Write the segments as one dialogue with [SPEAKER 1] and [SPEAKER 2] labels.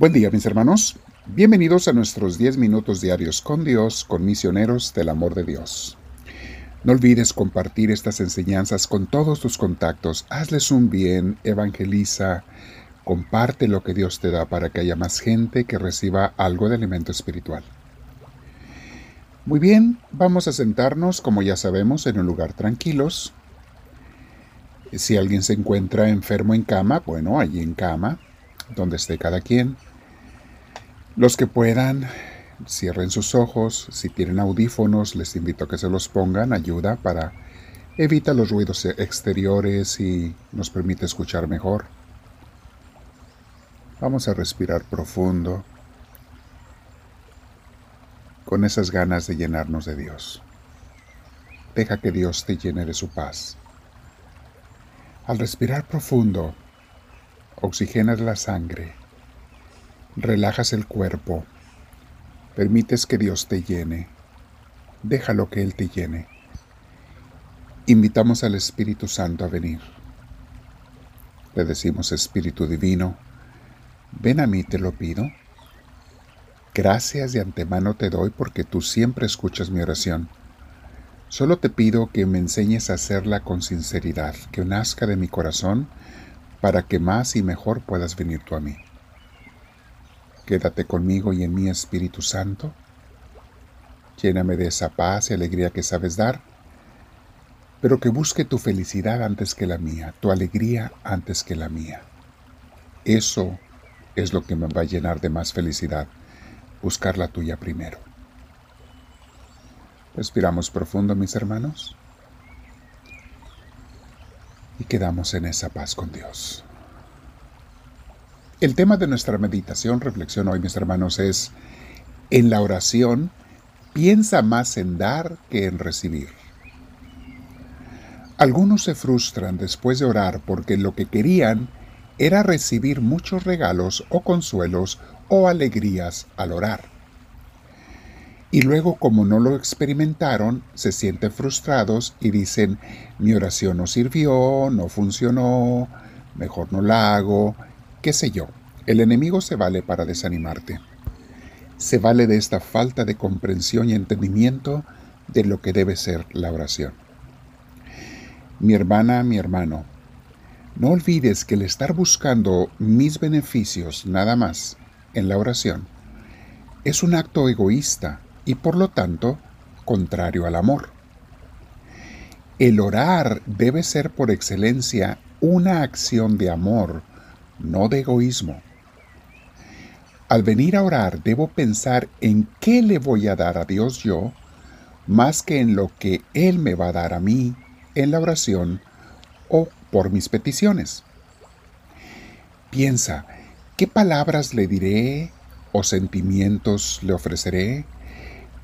[SPEAKER 1] Buen día mis hermanos, bienvenidos a nuestros 10 minutos diarios con Dios, con misioneros del amor de Dios. No olvides compartir estas enseñanzas con todos tus contactos, hazles un bien, evangeliza, comparte lo que Dios te da para que haya más gente que reciba algo de alimento espiritual. Muy bien, vamos a sentarnos, como ya sabemos, en un lugar tranquilos. Si alguien se encuentra enfermo en cama, bueno, allí en cama, donde esté cada quien. Los que puedan, cierren sus ojos. Si tienen audífonos, les invito a que se los pongan. Ayuda para evita los ruidos exteriores y nos permite escuchar mejor. Vamos a respirar profundo con esas ganas de llenarnos de Dios. Deja que Dios te llene de su paz. Al respirar profundo, oxigenas la sangre Relajas el cuerpo. Permites que Dios te llene. Déjalo que Él te llene. Invitamos al Espíritu Santo a venir. Le decimos, Espíritu Divino, ven a mí, te lo pido. Gracias de antemano te doy porque tú siempre escuchas mi oración. Solo te pido que me enseñes a hacerla con sinceridad, que nazca de mi corazón, para que más y mejor puedas venir tú a mí. Quédate conmigo y en mi Espíritu Santo. Lléname de esa paz y alegría que sabes dar, pero que busque tu felicidad antes que la mía, tu alegría antes que la mía. Eso es lo que me va a llenar de más felicidad, buscar la tuya primero. Respiramos profundo, mis hermanos, y quedamos en esa paz con Dios. El tema de nuestra meditación, reflexión hoy, mis hermanos, es, en la oración, piensa más en dar que en recibir. Algunos se frustran después de orar porque lo que querían era recibir muchos regalos o consuelos o alegrías al orar. Y luego como no lo experimentaron, se sienten frustrados y dicen, mi oración no sirvió, no funcionó, mejor no la hago, qué sé yo, el enemigo se vale para desanimarte. Se vale de esta falta de comprensión y entendimiento de lo que debe ser la oración. Mi hermana, mi hermano, no olvides que el estar buscando mis beneficios nada más en la oración es un acto egoísta y por lo tanto contrario al amor. El orar debe ser por excelencia una acción de amor no de egoísmo. Al venir a orar debo pensar en qué le voy a dar a Dios yo, más que en lo que Él me va a dar a mí en la oración o por mis peticiones. Piensa, ¿qué palabras le diré o sentimientos le ofreceré?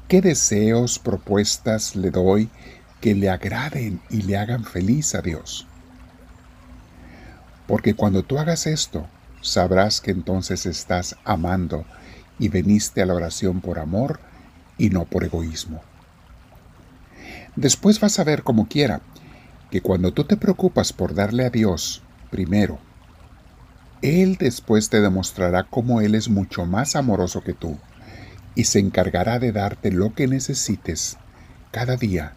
[SPEAKER 1] ¿Qué deseos, propuestas le doy que le agraden y le hagan feliz a Dios? Porque cuando tú hagas esto, sabrás que entonces estás amando y veniste a la oración por amor y no por egoísmo. Después vas a ver como quiera que cuando tú te preocupas por darle a Dios primero, Él después te demostrará cómo Él es mucho más amoroso que tú y se encargará de darte lo que necesites cada día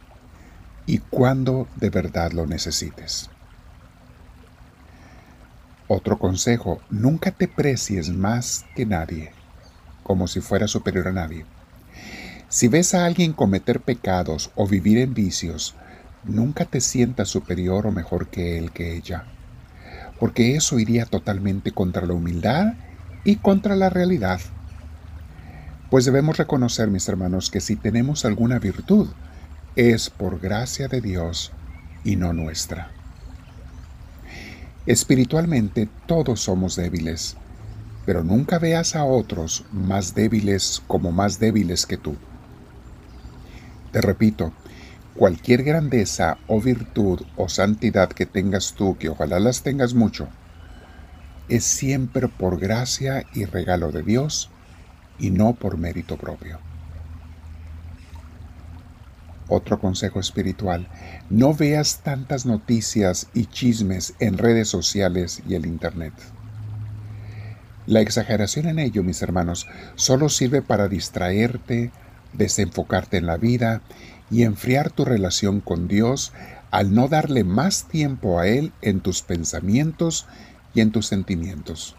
[SPEAKER 1] y cuando de verdad lo necesites. Otro consejo, nunca te precies más que nadie, como si fuera superior a nadie. Si ves a alguien cometer pecados o vivir en vicios, nunca te sientas superior o mejor que él, que ella, porque eso iría totalmente contra la humildad y contra la realidad. Pues debemos reconocer, mis hermanos, que si tenemos alguna virtud, es por gracia de Dios y no nuestra. Espiritualmente todos somos débiles, pero nunca veas a otros más débiles como más débiles que tú. Te repito, cualquier grandeza o virtud o santidad que tengas tú, que ojalá las tengas mucho, es siempre por gracia y regalo de Dios y no por mérito propio. Otro consejo espiritual, no veas tantas noticias y chismes en redes sociales y el Internet. La exageración en ello, mis hermanos, solo sirve para distraerte, desenfocarte en la vida y enfriar tu relación con Dios al no darle más tiempo a Él en tus pensamientos y en tus sentimientos.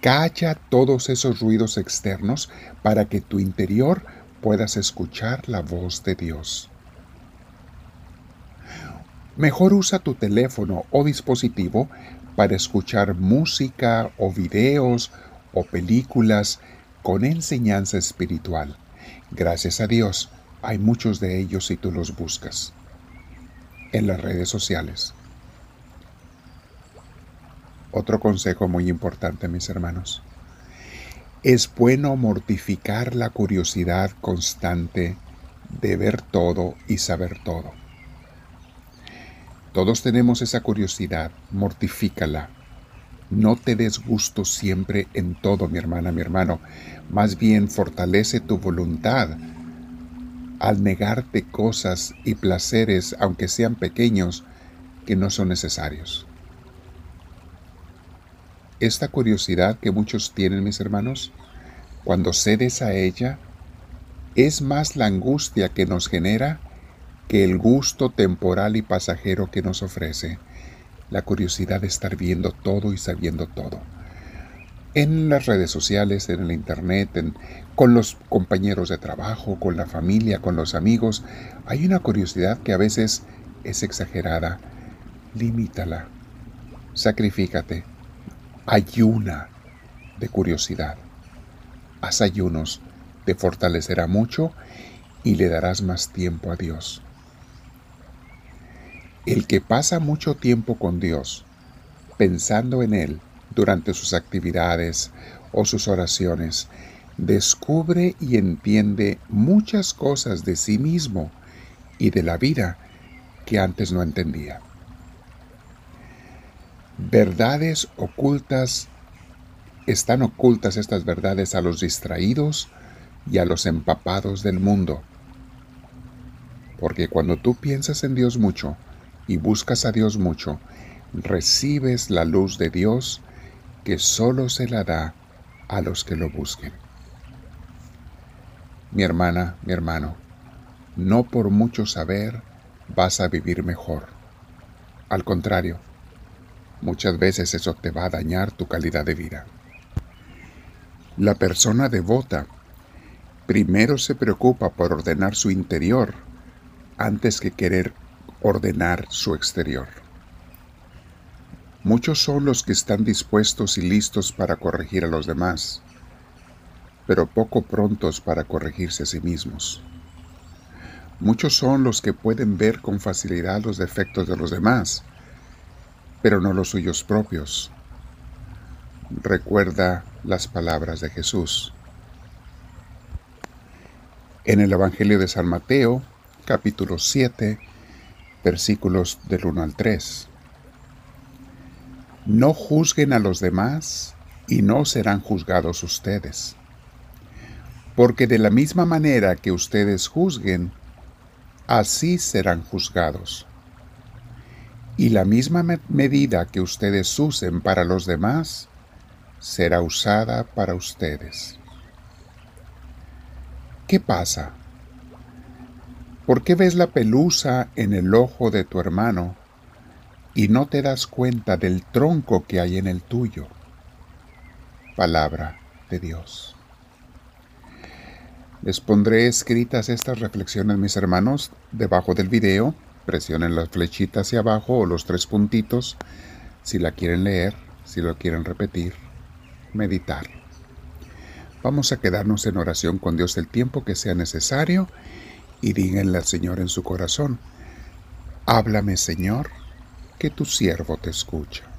[SPEAKER 1] Calla todos esos ruidos externos para que tu interior puedas escuchar la voz de Dios. Mejor usa tu teléfono o dispositivo para escuchar música o videos o películas con enseñanza espiritual. Gracias a Dios, hay muchos de ellos si tú los buscas en las redes sociales. Otro consejo muy importante, mis hermanos. Es bueno mortificar la curiosidad constante de ver todo y saber todo. Todos tenemos esa curiosidad, mortifícala. No te des gusto siempre en todo, mi hermana, mi hermano. Más bien fortalece tu voluntad al negarte cosas y placeres, aunque sean pequeños, que no son necesarios. Esta curiosidad que muchos tienen, mis hermanos, cuando cedes a ella, es más la angustia que nos genera que el gusto temporal y pasajero que nos ofrece, la curiosidad de estar viendo todo y sabiendo todo. En las redes sociales, en el Internet, con los compañeros de trabajo, con la familia, con los amigos, hay una curiosidad que a veces es exagerada. Limítala. Sacrifícate. Ayuna de curiosidad. Haz ayunos, te fortalecerá mucho y le darás más tiempo a Dios. El que pasa mucho tiempo con Dios, pensando en Él durante sus actividades o sus oraciones, descubre y entiende muchas cosas de sí mismo y de la vida que antes no entendía. Verdades ocultas, están ocultas estas verdades a los distraídos y a los empapados del mundo. Porque cuando tú piensas en Dios mucho, y buscas a Dios mucho, recibes la luz de Dios que solo se la da a los que lo busquen. Mi hermana, mi hermano, no por mucho saber vas a vivir mejor. Al contrario, muchas veces eso te va a dañar tu calidad de vida. La persona devota primero se preocupa por ordenar su interior antes que querer ordenar su exterior. Muchos son los que están dispuestos y listos para corregir a los demás, pero poco prontos para corregirse a sí mismos. Muchos son los que pueden ver con facilidad los defectos de los demás, pero no los suyos propios. Recuerda las palabras de Jesús. En el Evangelio de San Mateo, capítulo 7, versículos del 1 al 3. No juzguen a los demás y no serán juzgados ustedes. Porque de la misma manera que ustedes juzguen, así serán juzgados. Y la misma medida que ustedes usen para los demás, será usada para ustedes. ¿Qué pasa? ¿Por qué ves la pelusa en el ojo de tu hermano y no te das cuenta del tronco que hay en el tuyo? Palabra de Dios. Les pondré escritas estas reflexiones, mis hermanos, debajo del video. Presionen la flechita hacia abajo o los tres puntitos si la quieren leer, si lo quieren repetir, meditar. Vamos a quedarnos en oración con Dios el tiempo que sea necesario y díganle al Señor en su corazón, háblame Señor, que tu siervo te escucha.